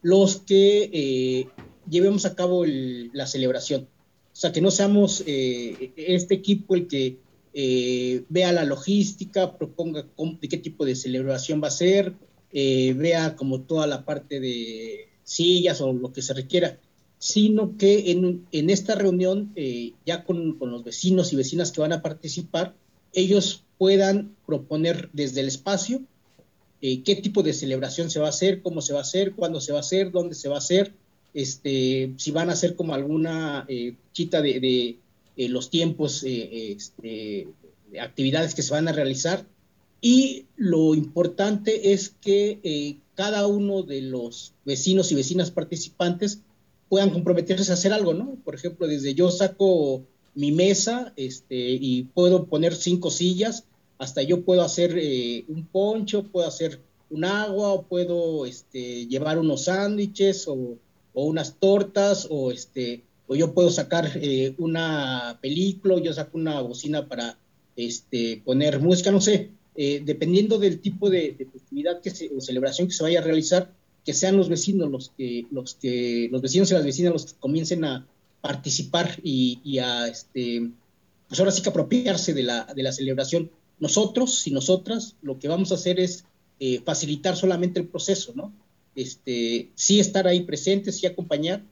los que eh, llevemos a cabo la celebración. O sea, que no seamos eh, este equipo el que eh, vea la logística, proponga de qué tipo de celebración va a ser, vea como toda la parte de sillas o lo que se requiera, sino que en, en esta reunión, eh, ya con, con, los vecinos y vecinas que van a participar, ellos puedan proponer desde el espacio eh, qué tipo de celebración se va a hacer, cómo se va a hacer, cuándo se va a hacer, dónde se va a hacer, este, si van a hacer como alguna eh, chita de, de eh, los tiempos, este, de actividades que se van a realizar. Y lo importante es que cada uno de los vecinos y vecinas participantes puedan comprometerse a hacer algo, ¿no? Por ejemplo, desde yo saco mi mesa este, y puedo poner cinco sillas, hasta yo puedo hacer un poncho, puedo hacer un agua, o puedo este, llevar unos sándwiches o o unas tortas o este o yo puedo sacar eh, una película, yo saco una bocina para este, poner música, no sé, eh, dependiendo del tipo de, festividad que se, o celebración que se vaya a realizar, que sean los vecinos los que, los que, los vecinos y las vecinas los que comiencen a participar y, a este, pues ahora sí que apropiarse de la, de la celebración. Nosotros y nosotras lo que vamos a hacer es eh, facilitar solamente el proceso, ¿no? este, sí estar ahí presentes, sí acompañar,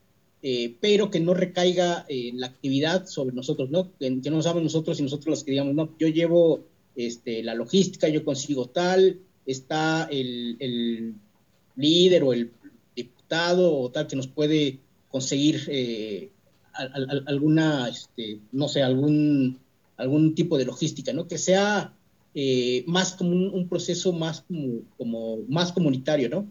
eh, pero que no recaiga la actividad sobre nosotros, ¿no? Que, no sabemos nosotros y nosotros los que digamos, no, yo llevo este, la logística, yo consigo tal, está el, líder o el diputado o tal que nos puede conseguir eh, alguna, este, no sé, algún, algún tipo de logística, ¿no? Que sea más como un, proceso más como, como, más comunitario, ¿no?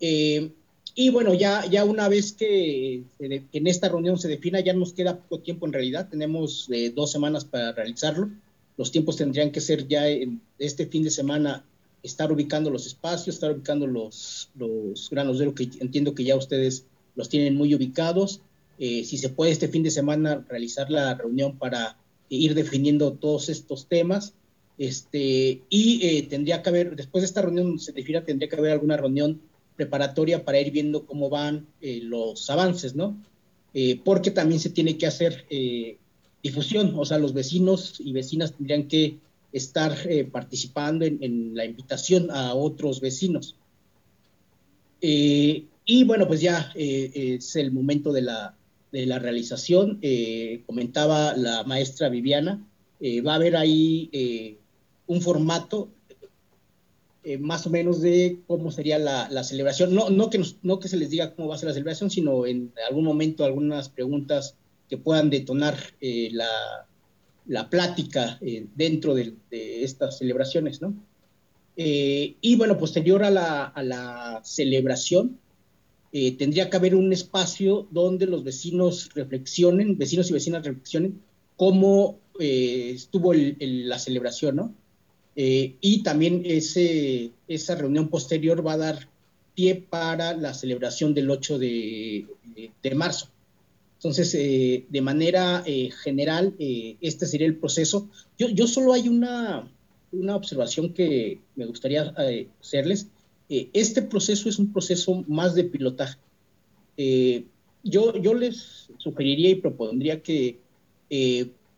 Eh, y bueno, ya, ya una vez que, en esta reunión se defina, ya nos queda poco tiempo en realidad, tenemos eh, dos semanas para realizarlo. Los tiempos tendrían que ser ya en este fin de semana, estar ubicando los espacios, estar ubicando los, granos de lo que entiendo que ya ustedes los tienen muy ubicados. Eh, si se puede este fin de semana realizar la reunión para ir definiendo todos estos temas. Este, y tendría que haber, después de esta reunión se defina, tendría que haber alguna reunión preparatoria para ir viendo cómo van eh, los avances, ¿no? Eh, porque también se tiene que hacer eh, difusión, o sea, los vecinos y vecinas tendrían que estar participando en, la invitación a otros vecinos. y bueno, pues ya es el momento de la, de la realización. comentaba la maestra Viviana, va a haber ahí un formato eh, más o menos de cómo sería la, celebración. No, no, que no que se les diga cómo va a ser la celebración, sino en algún momento algunas preguntas que puedan detonar eh, la, la, plática eh, dentro de, estas celebraciones, ¿no? y bueno, posterior a la, celebración, tendría que haber un espacio donde los vecinos reflexionen, vecinos y vecinas reflexionen cómo estuvo la celebración, ¿no? Eh, y también ese, esa reunión posterior va a dar pie para la celebración del 8 de, marzo. Entonces, eh, de manera eh, general, este sería el proceso. Yo, yo solo hay una, una observación que me gustaría hacerles. este proceso es un proceso más de pilotaje. yo, yo les sugeriría y propondría que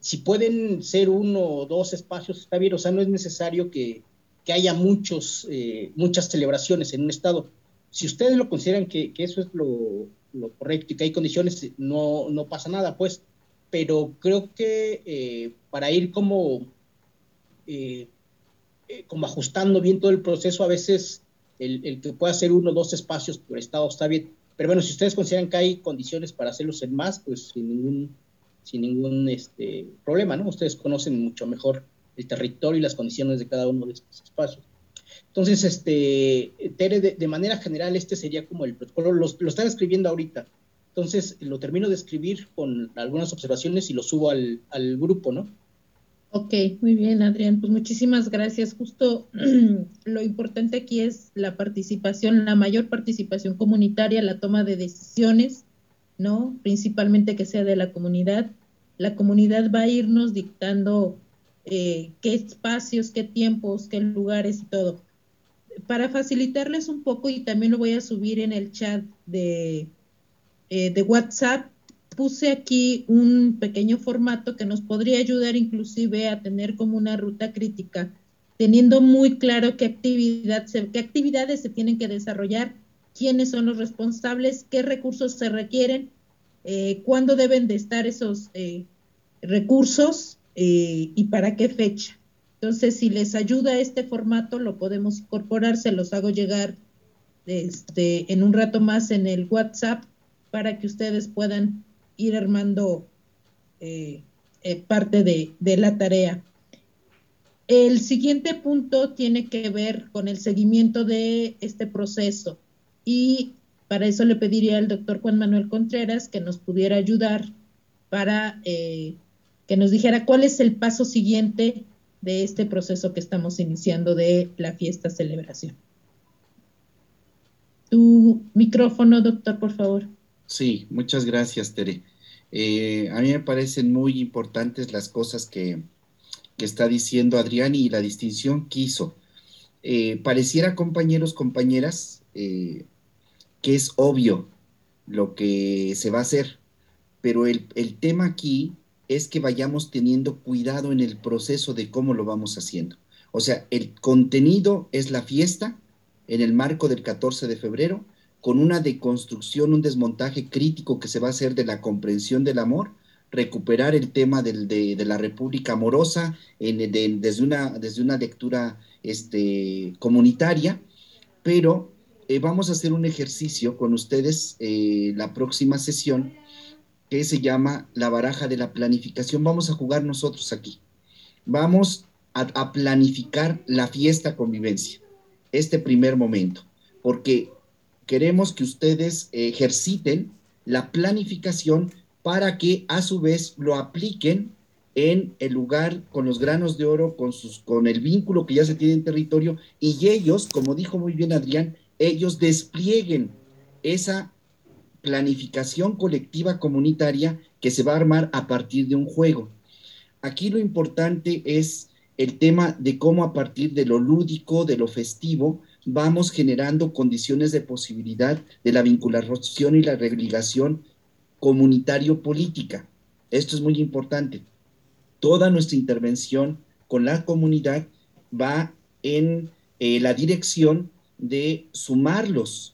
si pueden ser uno o dos espacios, está bien, o sea, no es necesario que, haya muchos, eh, muchas celebraciones en un estado. Si ustedes lo consideran que, eso es lo, correcto y que hay condiciones, no, no pasa nada, pues. Pero creo que eh, para ir como, eh, como ajustando bien todo el proceso, a veces el, el que pueda ser uno o dos espacios por estado está bien. Pero bueno, si ustedes consideran que hay condiciones para hacerlos en más, pues sin ningún sin ningún este, problema, ¿no? Ustedes conocen mucho mejor el territorio y las condiciones de cada uno de estos espacios. Entonces, este, Tere, de, manera general, este sería como el protocolo, lo, lo están escribiendo ahorita. Entonces, lo termino de escribir con algunas observaciones y lo subo al, grupo, ¿no? Ok, muy bien, Adrián. Pues muchísimas gracias. Justo [CLEARS THROAT] lo importante aquí es la participación, la mayor participación comunitaria, la toma de decisiones ¿no? Principalmente que sea de la comunidad. La comunidad va a irnos dictando eh, qué espacios, qué tiempos, qué lugares y todo. Para facilitarles un poco, y también lo voy a subir en el chat de, eh, de WhatsApp, puse aquí un pequeño formato que nos podría ayudar inclusive a tener como una ruta crítica, teniendo muy claro qué, actividad qué actividades se tienen que desarrollar quiénes son los responsables, qué recursos se requieren, eh, cuándo deben de estar esos eh, recursos y para qué fecha. Entonces, si les ayuda este formato, lo podemos incorporar, se los hago llegar este, en un rato más en el WhatsApp para que ustedes puedan ir armando eh, eh, parte de, la tarea. El siguiente punto tiene que ver con el seguimiento de este proceso y para eso le pediría al doctor Juan Manuel Contreras que nos pudiera ayudar para eh, que nos dijera cuál es el paso siguiente de este proceso que estamos iniciando de la fiesta celebración. Tu micrófono, doctor, por favor. Sí, muchas gracias, Tere. Eh, a mí me parecen muy importantes las cosas que, que está diciendo Adrián y la distinción que hizo. Eh, pareciera, compañeros, compañeras, eh, que es obvio lo que se va a hacer, pero el, el tema aquí es que vayamos teniendo cuidado en el proceso de cómo lo vamos haciendo. O sea, el contenido es la fiesta en el marco del 14 de febrero, con una deconstrucción, un desmontaje crítico que se va a hacer de la comprensión del amor, recuperar el tema de, la República Amorosa en, de, desde, una, desde una lectura este, comunitaria, pero eh, vamos a hacer un ejercicio con ustedes eh, la próxima sesión que se llama la baraja de la planificación. Vamos a jugar nosotros aquí. Vamos a, planificar la fiesta convivencia, este primer momento, porque queremos que ustedes ejerciten la planificación para que a su vez lo apliquen en el lugar con los granos de oro, con, sus, con el vínculo que ya se tiene en territorio, y ellos, como dijo muy bien Adrián, ellos desplieguen esa planificación colectiva comunitaria que se va a armar a partir de un juego. Aquí lo importante es el tema de cómo a partir de lo lúdico, de lo festivo, vamos generando condiciones de posibilidad de la vinculación y la religación comunitario-política. Esto es muy importante. Toda nuestra intervención con la comunidad va en eh, la dirección de sumarlos,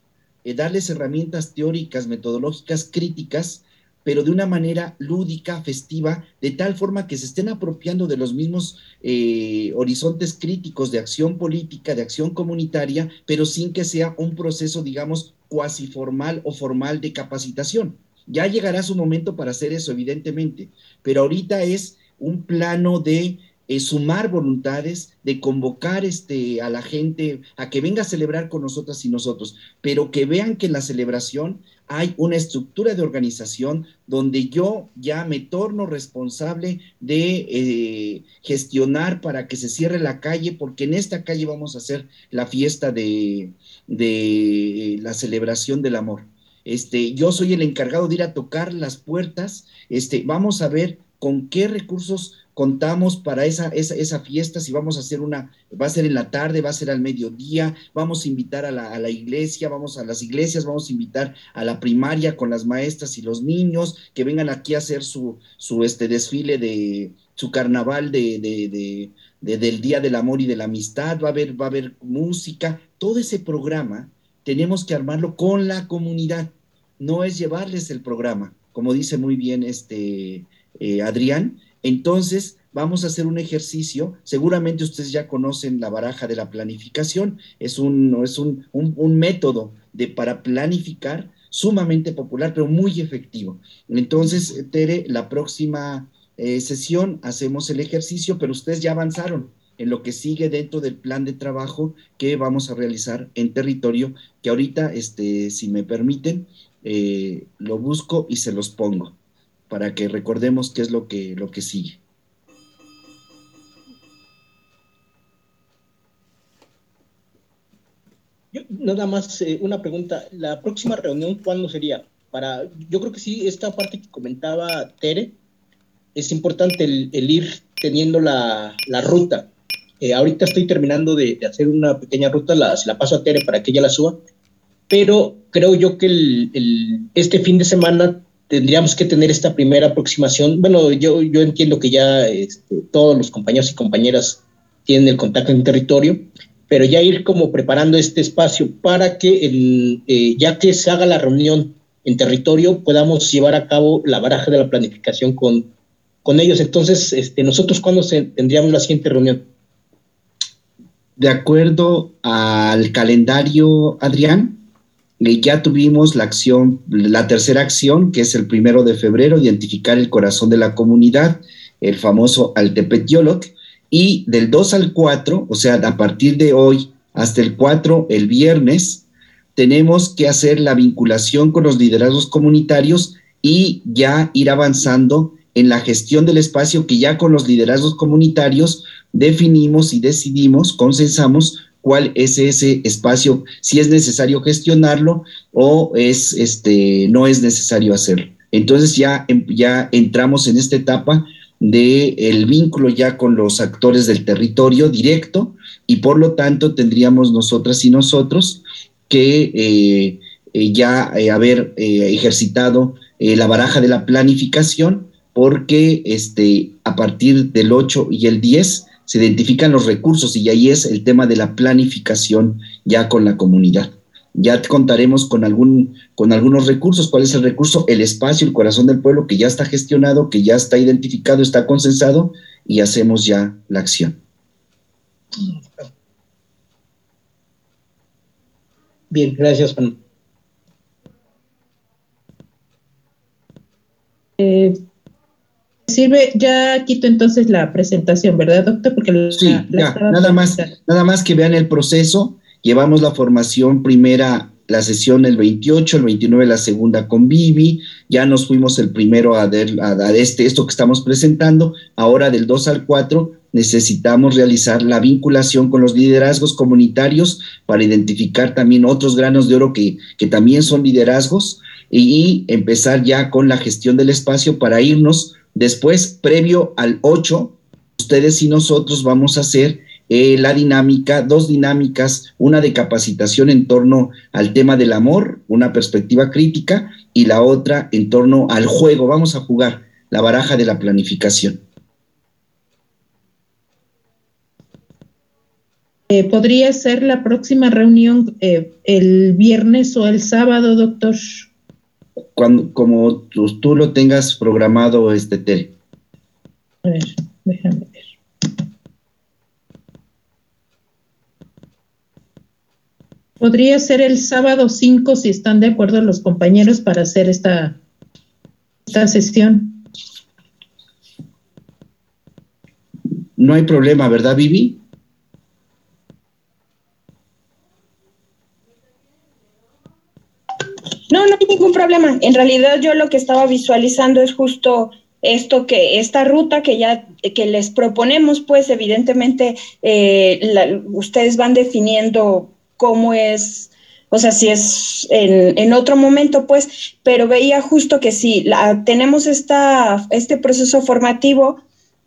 eh, darles herramientas teóricas, metodológicas, críticas, pero de una manera lúdica, festiva, de tal forma que se estén apropiando de los mismos eh, horizontes críticos de acción política, de acción comunitaria, pero sin que sea un proceso, digamos, cuasi formal o formal de capacitación. Ya llegará su momento para hacer eso, evidentemente, pero ahorita es un plano de eh, sumar voluntades, de convocar este, a la gente a que venga a celebrar con nosotras y nosotros, pero que vean que en la celebración hay una estructura de organización donde yo ya me torno responsable de eh, gestionar para que se cierre la calle, porque en esta calle vamos a hacer la fiesta de, de la celebración del amor. Este, yo soy el encargado de ir a tocar las puertas, este, vamos a ver con qué recursos contamos para esa, esa, fiesta, si vamos a hacer una, va a ser en la tarde, va a ser al mediodía, vamos a invitar a la, a la, iglesia, vamos a las iglesias, vamos a invitar a la primaria con las maestras y los niños que vengan aquí a hacer su, su este desfile de su carnaval de, de, de, de, del Día del Amor y de la Amistad, va a haber, va a haber música, todo ese programa tenemos que armarlo con la comunidad, no es llevarles el programa, como dice muy bien este eh, Adrián, entonces, vamos a hacer un ejercicio. Seguramente ustedes ya conocen la baraja de la planificación. Es un, es un, un, método de, para planificar sumamente popular, pero muy efectivo. Entonces, Tere, la próxima eh, sesión hacemos el ejercicio, pero ustedes ya avanzaron en lo que sigue dentro del plan de trabajo que vamos a realizar en territorio, que ahorita, este, si me permiten, eh, lo busco y se los pongo para que recordemos qué es lo que, lo que sigue. Yo, nada más eh, una pregunta. ¿La próxima reunión cuándo sería? Para, yo creo que sí, esta parte que comentaba Tere, es importante el, el ir teniendo la, la ruta. Eh, ahorita estoy terminando de, de, hacer una pequeña ruta, la, se la paso a Tere para que ella la suba, pero creo yo que el, el, este fin de semana tendríamos que tener esta primera aproximación. Bueno, yo, entiendo que ya este, todos los compañeros y compañeras tienen el contacto en territorio, pero ya ir como preparando este espacio para que el, eh, ya que se haga la reunión en territorio podamos llevar a cabo la baraja de la planificación con, con ellos. Entonces, este, nosotros cuándo tendríamos la siguiente reunión? De acuerdo al calendario, Adrián, ya tuvimos la acción, la tercera acción, que es el primero de febrero, identificar el corazón de la comunidad, el famoso Altepetiolot, y del 2 al 4, o sea, a partir de hoy hasta el 4, el viernes, tenemos que hacer la vinculación con los liderazgos comunitarios y ya ir avanzando en la gestión del espacio que ya con los liderazgos comunitarios definimos y decidimos, consensamos cuál es ese espacio, si es necesario gestionarlo o es este no es necesario hacerlo. Entonces ya, ya entramos en esta etapa de el vínculo ya con los actores del territorio directo y por lo tanto tendríamos nosotras y nosotros que eh, eh, ya eh, haber ejercitado la baraja de la planificación porque este, a partir del 8 y el 10 se identifican los recursos y ahí es el tema de la planificación ya con la comunidad. Ya contaremos con, algún, con algunos recursos. ¿Cuál es el recurso? El espacio, el corazón del pueblo que ya está gestionado, que ya está identificado, está consensado y hacemos ya la acción. Bien, gracias, Juan. Eh, sirve, ya quito entonces la presentación, ¿verdad, doctor? Porque sí, ya, nada más, nada más que vean el proceso. Llevamos la formación primera, la sesión el 28, el 29 la segunda con Vivi, ya nos fuimos el primero a, a, este, esto que estamos presentando, ahora del 2 al 4 necesitamos realizar la vinculación con los liderazgos comunitarios para identificar también otros granos de oro que, que también son liderazgos y empezar ya con la gestión del espacio para irnos después, previo al 8, ustedes y nosotros vamos a hacer eh, la dinámica, dos dinámicas, una de capacitación en torno al tema del amor, una perspectiva crítica, y la otra en torno al juego. Vamos a jugar la baraja de la planificación. Eh, ¿Podría ser la próxima reunión eh, el viernes o el sábado, doctor? Cuando, como tú, lo tengas programado, este Tere. A ver, déjame ver. Podría ser el sábado 5 si están de acuerdo los compañeros para hacer esta, esta sesión. No hay problema, ¿verdad, Vivi? No, no hay ningún problema. En realidad yo lo que estaba visualizando es justo esto que esta ruta que ya que les proponemos, pues evidentemente eh, ustedes van definiendo cómo es, o sea, si es en, otro momento, pues, pero veía justo que si tenemos esta, este proceso formativo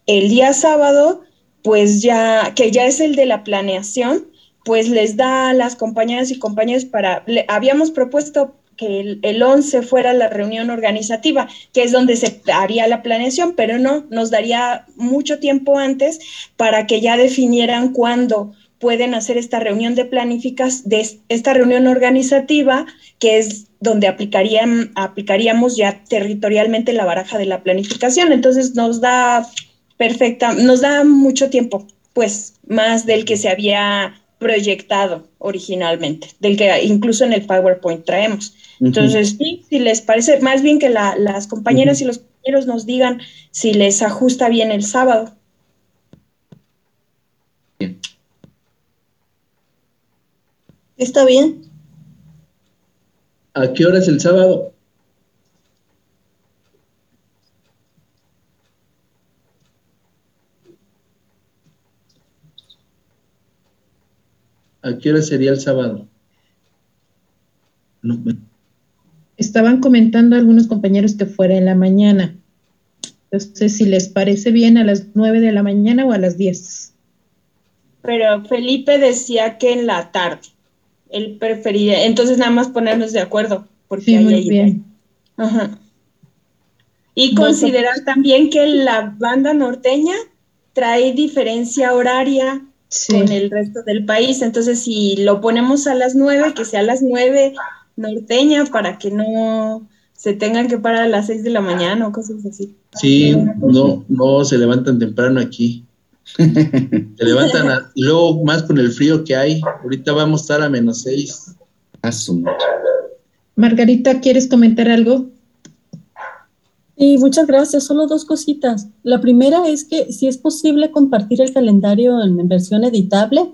el día sábado, pues ya, que ya es el de la planeación, pues les da a las compañeras y compañeros para, habíamos propuesto que el, 11 fuera la reunión organizativa, que es donde se haría la planeación, pero no, nos daría mucho tiempo antes para que ya definieran cuándo pueden hacer esta reunión de planificas, de esta reunión organizativa, que es donde aplicarían, aplicaríamos ya territorialmente la baraja de la planificación. Entonces nos da perfecta, nos da mucho tiempo, pues más del que se había proyectado originalmente, del que incluso en el PowerPoint traemos. Entonces, sí, si les parece, más bien que las compañeras y los compañeros nos digan si les ajusta bien el sábado. ¿Está bien? ¿A qué hora es el sábado? ¿A qué hora sería el sábado? No, estaban comentando algunos compañeros que fuera en la mañana. Entonces, si les parece bien a las 9 de la mañana o a las 10. Pero Felipe decía que en la tarde. Él prefería. Entonces, nada más ponernos de acuerdo. Porque sí, muy bien. Ajá. Y considerar también que la banda norteña trae diferencia horaria con el resto del país. Entonces, si lo ponemos a las 9, que sea a las 9 norteña para que no se tengan que parar a las 6 de la mañana o cosas así. Sí, no, no se levantan temprano aquí. [LAUGHS] se levantan y luego más con el frío que hay. Ahorita vamos a estar a menos 6. Margarita, ¿quieres comentar algo? Sí, muchas gracias. Solo dos cositas. La primera es que si es posible compartir el calendario en versión editable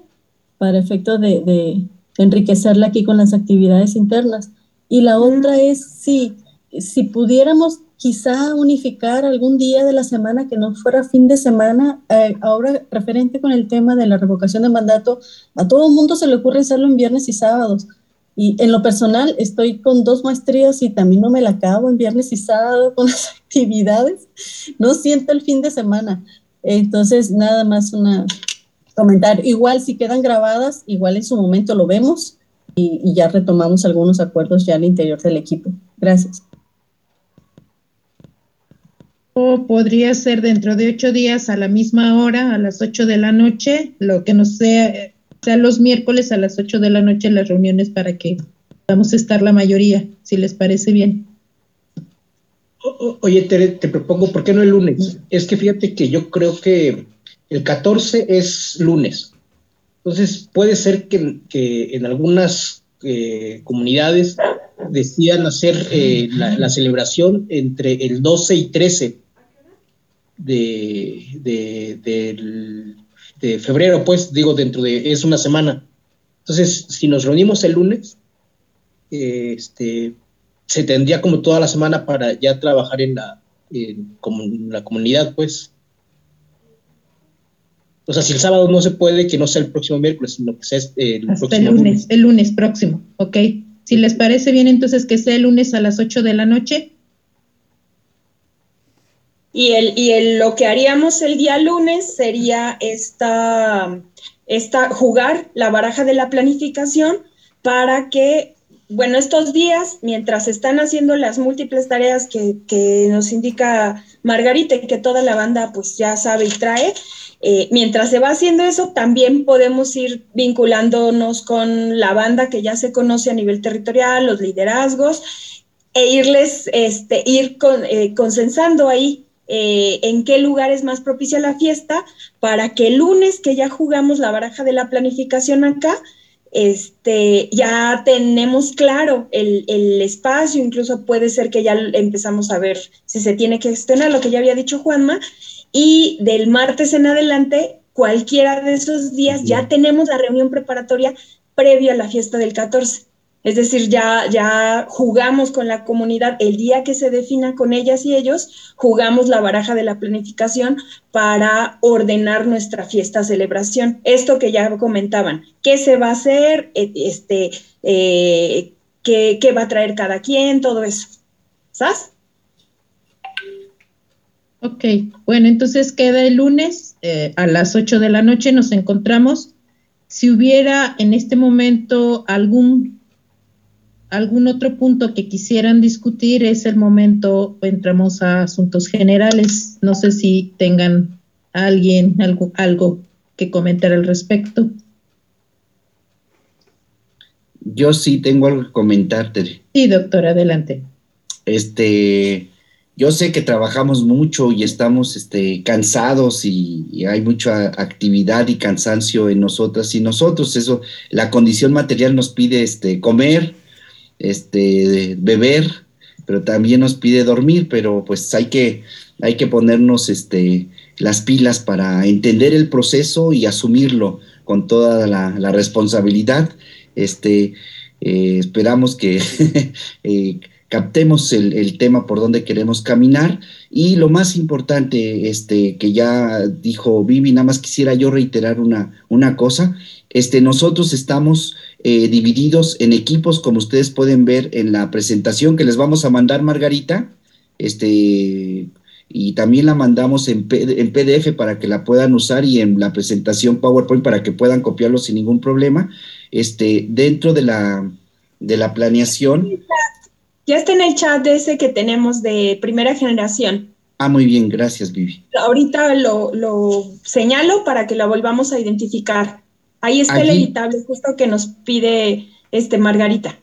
para efecto de, de enriquecerla aquí con las actividades internas. Y la otra es si, si pudiéramos quizá unificar algún día de la semana que no fuera fin de semana, eh, ahora referente con el tema de la revocación de mandato, a todo el mundo se le ocurre hacerlo en viernes y sábados. Y en lo personal estoy con dos maestrías y también no me la acabo en viernes y sábado con [LAUGHS] las actividades. No siento el fin de semana. Entonces, nada más una comentar. Igual si quedan grabadas, igual en su momento lo vemos y, y ya retomamos algunos acuerdos ya al interior del equipo. Gracias. O podría ser dentro de ocho días a la misma hora, a las ocho de la noche, lo que no sea, sea los miércoles a las ocho de la noche las reuniones para que podamos estar la mayoría, si les parece bien. O- oye, Tere, te propongo, ¿por qué no el lunes? Es que fíjate que yo creo que el 14 es lunes. Entonces, puede ser que, en algunas eh, comunidades decidan hacer eh, la, celebración entre el 12 y 13 de, febrero, pues digo, dentro de, es una semana. Entonces, si nos reunimos el lunes, este, se tendría como toda la semana para ya trabajar en la, en la comunidad, pues. O sea, si el sábado no se puede, que no sea el próximo miércoles, sino que sea eh, el Hasta el próximo lunes, el lunes próximo, ¿ok? Si les parece bien, entonces que sea el lunes a las ocho de la noche. Y, el, y el, lo que haríamos el día lunes sería esta, esta, jugar la baraja de la planificación para que, bueno, estos días, mientras están haciendo las múltiples tareas que, que nos indica Margarita y que toda la banda pues ya sabe y trae, eh, mientras se va haciendo eso, también podemos ir vinculándonos con la banda que ya se conoce a nivel territorial, los liderazgos, e irles, este, ir eh, consensando ahí eh, en qué lugar es más propicia la fiesta para que el lunes que ya jugamos la baraja de la planificación acá, este, ya tenemos claro el, el, espacio, incluso puede ser que ya empezamos a ver si se tiene que gestionar lo que ya había dicho Juanma, y del martes en adelante, cualquiera de esos días, ya tenemos la reunión preparatoria previa a la fiesta del 14. Es decir, ya, ya jugamos con la comunidad el día que se defina con ellas y ellos, jugamos la baraja de la planificación para ordenar nuestra fiesta celebración. Esto que ya comentaban, qué se va a hacer, este, eh, qué, qué va a traer cada quien, todo eso. ¿Sabes? Ok, bueno, entonces queda el lunes eh, a las 8 de la noche, nos encontramos. Si hubiera en este momento algún, algún otro punto que quisieran discutir, es el momento, entramos a asuntos generales. No sé si tengan alguien algo, algo que comentar al respecto. Yo sí tengo algo que comentarte. Sí, doctor, adelante. Este, yo sé que trabajamos mucho y estamos este, cansados y, y, hay mucha actividad y cansancio en nosotras y nosotros. Eso, la condición material nos pide este, comer, este, beber, pero también nos pide dormir, pero pues hay que, hay que ponernos este, las pilas para entender el proceso y asumirlo con toda la, responsabilidad. Este, eh, esperamos que [LAUGHS] eh, captemos el, el, tema por donde queremos caminar y lo más importante este, que ya dijo Vivi, nada más quisiera yo reiterar una, una cosa, este, nosotros estamos eh, divididos en equipos como ustedes pueden ver en la presentación que les vamos a mandar Margarita, este, y también la mandamos en, en, PDF para que la puedan usar y en la presentación PowerPoint para que puedan copiarlo sin ningún problema. Este, dentro de la, de la planeación. Ya está en el chat de ese que tenemos de primera generación. Ah, muy bien, gracias, Vivi. Ahorita lo, lo señalo para que la volvamos a identificar. Ahí está Allí, el editable, justo que nos pide este Margarita.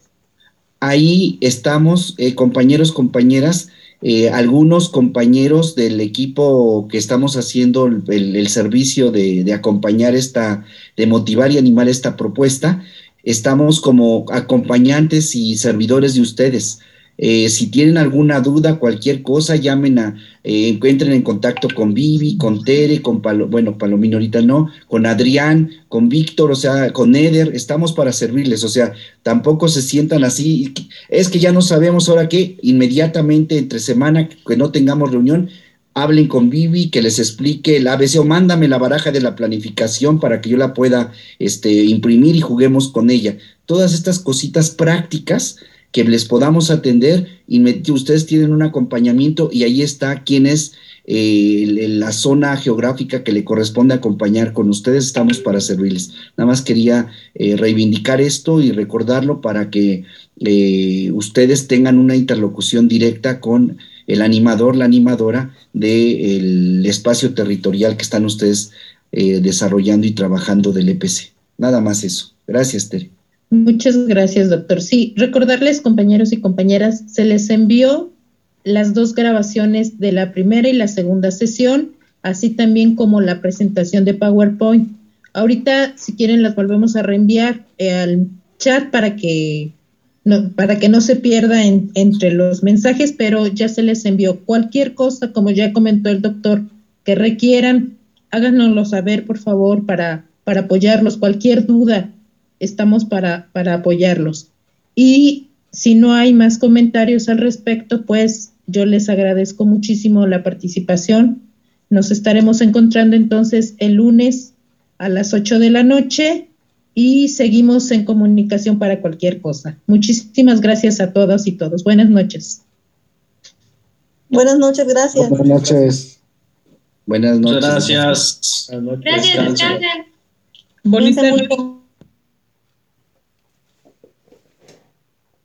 Ahí estamos, eh, compañeros, compañeras, eh, algunos compañeros del equipo que estamos haciendo el, el servicio de, de, acompañar esta, de motivar y animar esta propuesta, estamos como acompañantes y servidores de ustedes. Eh, si tienen alguna duda, cualquier cosa, llamen a, eh, encuentren en contacto con Vivi, con Tere, con Palo, bueno, Palomino ahorita no, con Adrián, con Víctor, o sea, con Eder, estamos para servirles, o sea, tampoco se sientan así, es que ya no sabemos ahora qué, inmediatamente entre semana que no tengamos reunión, hablen con Vivi, que les explique el ABC o mándame la baraja de la planificación para que yo la pueda este, imprimir y juguemos con ella. Todas estas cositas prácticas que les podamos atender y ustedes tienen un acompañamiento y ahí está quién es eh, la zona geográfica que le corresponde acompañar con ustedes, estamos para servirles. Nada más quería eh, reivindicar esto y recordarlo para que eh, ustedes tengan una interlocución directa con el animador, la animadora del espacio territorial que están ustedes desarrollando y trabajando del EPC. Nada más eso. Gracias, Tere. Muchas gracias, doctor. Sí, recordarles, compañeros y compañeras, se les envió las dos grabaciones de la primera y la segunda sesión, así también como la presentación de PowerPoint. Ahorita, si quieren, las volvemos a reenviar eh, al chat para que no, para que no se pierda entre los mensajes, pero ya se les envió cualquier cosa, como ya comentó el doctor, que requieran, háganoslo saber, por favor, para, para apoyarlos. Cualquier duda, estamos para, para apoyarlos. Y si no hay más comentarios al respecto, pues yo les agradezco muchísimo la participación. Nos estaremos encontrando entonces el lunes a las 8 de la noche y seguimos en comunicación para cualquier cosa. Muchísimas gracias a todos y todos. Buenas noches. Buenas noches, gracias. Buenas noches. Buenas noches. Gracias. Gracias, descansen. Bonita noche.